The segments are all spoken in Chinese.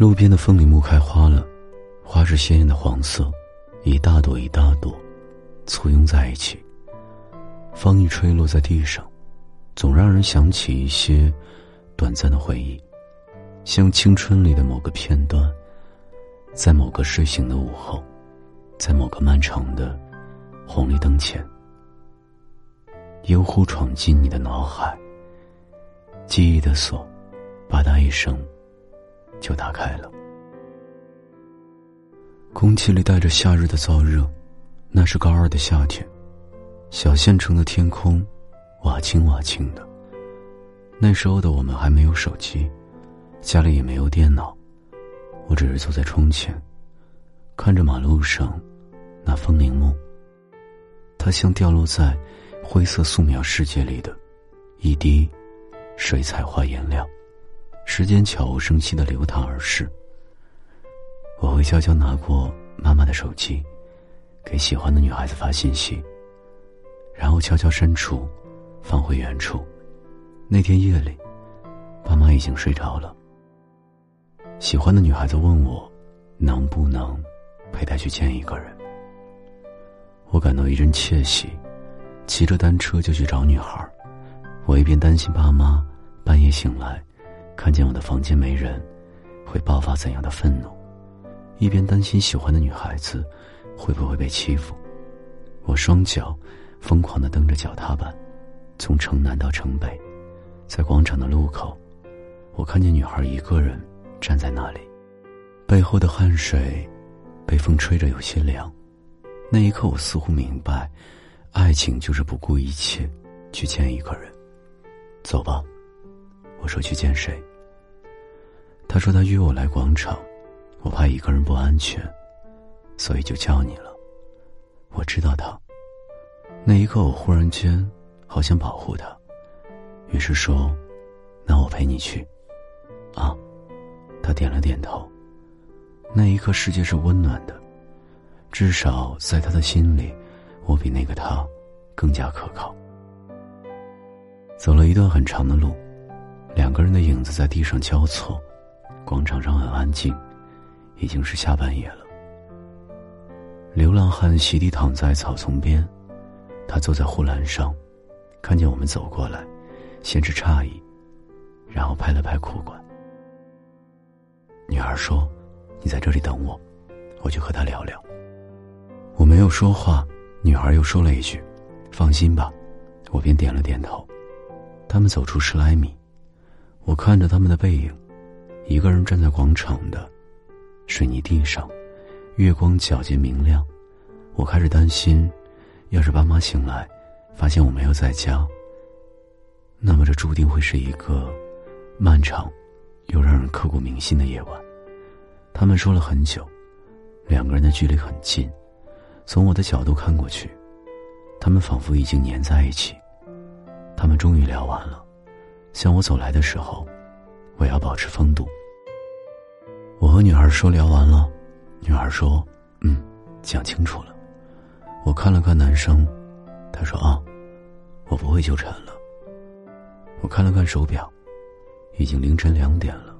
路边的风铃木开花了，花是鲜艳的黄色，一大朵一大朵，簇拥在一起。风一吹落在地上，总让人想起一些短暂的回忆，像青春里的某个片段，在某个睡醒的午后，在某个漫长的红绿灯前，悠忽闯进你的脑海。记忆的锁，吧嗒一声，就打开了。空气里带着夏日的燥热，那是高二的夏天。小县城的天空，瓦青瓦青的。那时候的我们还没有手机，家里也没有电脑，我只是坐在窗前，看着马路上那风铃木。它像掉落在灰色素描世界里的一滴水彩画颜料，时间悄无声息的流淌而逝。我会悄悄拿过妈妈的手机，给喜欢的女孩子发信息。然后悄悄删除，放回原处。那天夜里，爸妈已经睡着了。喜欢的女孩子问我，能不能陪她去见一个人。我感到一阵窃喜，骑着单车就去找女孩。我一边担心爸妈半夜醒来，看见我的房间没人，会爆发怎样的愤怒，一边担心喜欢的女孩子会不会被欺负。我双脚。疯狂的蹬着脚踏板，从城南到城北，在广场的路口，我看见女孩一个人站在那里，背后的汗水被风吹着有些凉。那一刻，我似乎明白，爱情就是不顾一切去见一个人。走吧，我说去见谁？他说他约我来广场，我怕一个人不安全，所以就叫你了。我知道他。那一刻，我忽然间好想保护他，于是说：“那我陪你去。”啊，他点了点头。那一刻，世界是温暖的，至少在他的心里，我比那个他更加可靠。走了一段很长的路，两个人的影子在地上交错，广场上很安静，已经是下半夜了。流浪汉席地躺在草丛边。他坐在护栏上，看见我们走过来，先是诧异，然后拍了拍裤管。女孩说：“你在这里等我，我去和他聊聊。”我没有说话，女孩又说了一句：“放心吧。”我便点了点头。他们走出十来米，我看着他们的背影，一个人站在广场的水泥地上，月光皎洁明亮。我开始担心。要是爸妈醒来，发现我没有在家，那么这注定会是一个漫长又让人刻骨铭心的夜晚。他们说了很久，两个人的距离很近，从我的角度看过去，他们仿佛已经粘在一起。他们终于聊完了，向我走来的时候，我要保持风度。我和女孩说聊完了，女孩说：“嗯，讲清楚了。”我看了看男生，他说：“啊，我不会纠缠了。”我看了看手表，已经凌晨两点了。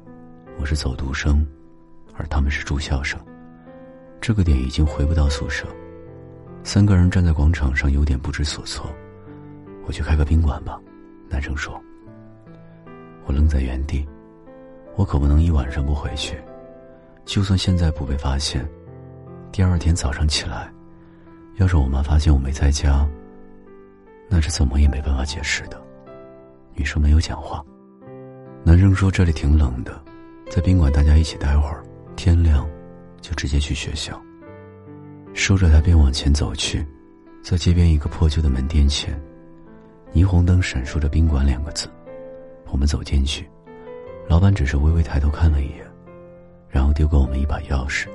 我是走读生，而他们是住校生。这个点已经回不到宿舍。三个人站在广场上，有点不知所措。我去开个宾馆吧，男生说。我愣在原地，我可不能一晚上不回去。就算现在不被发现，第二天早上起来。要是我妈发现我没在家，那是怎么也没办法解释的。女生没有讲话，男生说这里挺冷的，在宾馆大家一起待会儿，天亮就直接去学校。说着，他便往前走去，在街边一个破旧的门店前，霓虹灯闪烁着“宾馆”两个字。我们走进去，老板只是微微抬头看了一眼，然后丢给我们一把钥匙。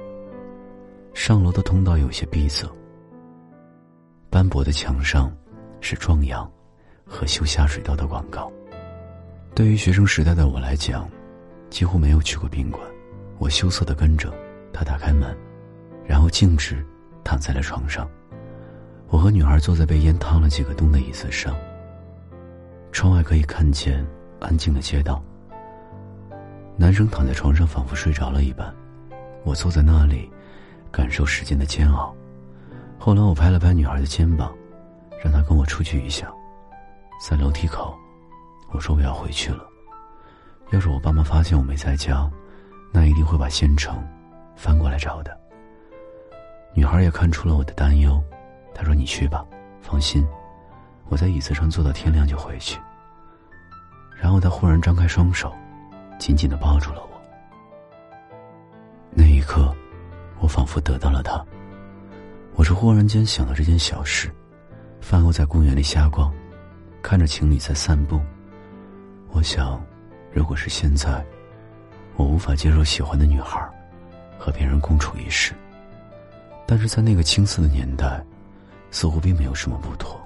上楼的通道有些闭塞。斑驳的墙上，是壮阳和修下水道的广告。对于学生时代的我来讲，几乎没有去过宾馆。我羞涩的跟着他打开门，然后径直躺在了床上。我和女孩坐在被烟烫了几个洞的椅子上。窗外可以看见安静的街道。男生躺在床上，仿佛睡着了一般。我坐在那里，感受时间的煎熬。后来，我拍了拍女孩的肩膀，让她跟我出去一下。在楼梯口，我说我要回去了。要是我爸妈发现我没在家，那一定会把县城翻过来找的。女孩也看出了我的担忧，她说：“你去吧，放心，我在椅子上坐到天亮就回去。”然后她忽然张开双手。紧紧的抱住了我。那一刻，我仿佛得到了他。我是忽然间想到这件小事，饭后在公园里瞎逛，看着情侣在散步。我想，如果是现在，我无法接受喜欢的女孩和别人共处一室。但是在那个青涩的年代，似乎并没有什么不妥。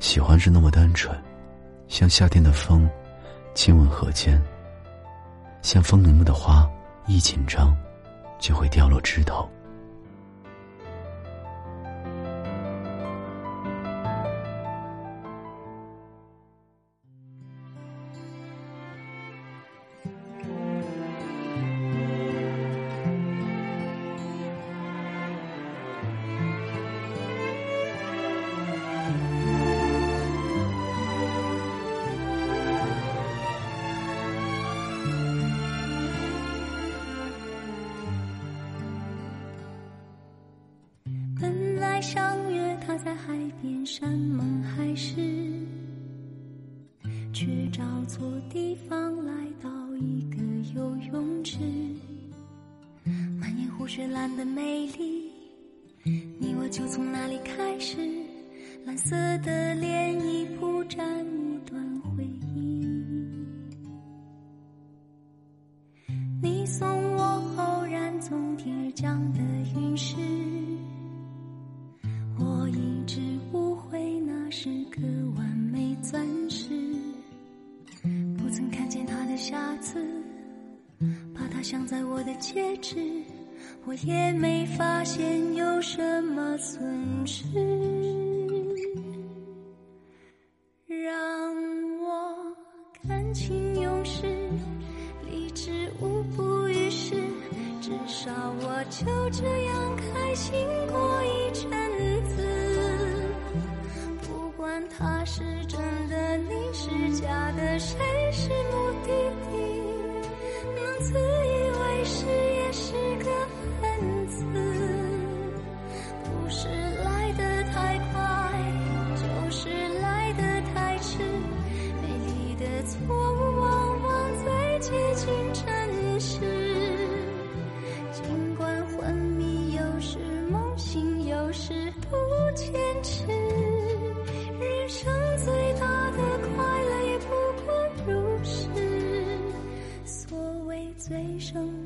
喜欢是那么单纯，像夏天的风，亲吻河间。像风铃木的花，一紧张，就会掉落枝头。却找错地方来到一个游泳池。满眼湖水蓝的美丽，你我就从那里开始。蓝色的涟漪铺展一段回忆。你送我偶然从天而降的陨石。我一直镶在我的戒指，我也没发现有什么损失。让我感情用事，理智无补于事，至少我就这样开心过一阵子。不管他是真的，你是假的，谁是目的地，能自。实也是个分子，不是来得太快，就是来得太迟。美丽的错误往往最接近真实，尽管昏迷，有时梦醒，有时不坚持。人生最大的快乐，也不过如是。所谓最生。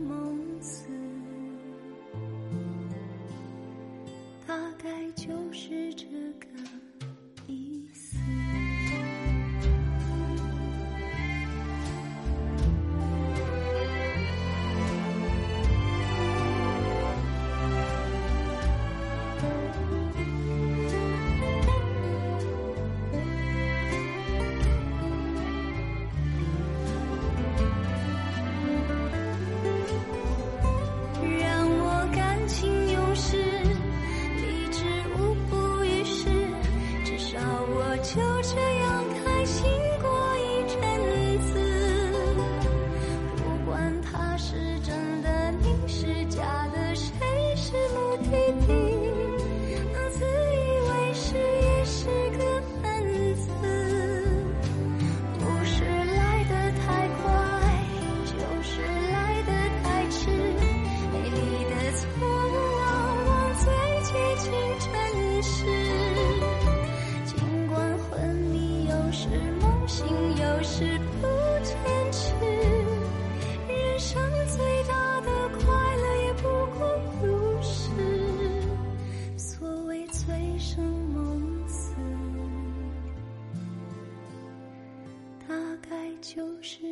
就是。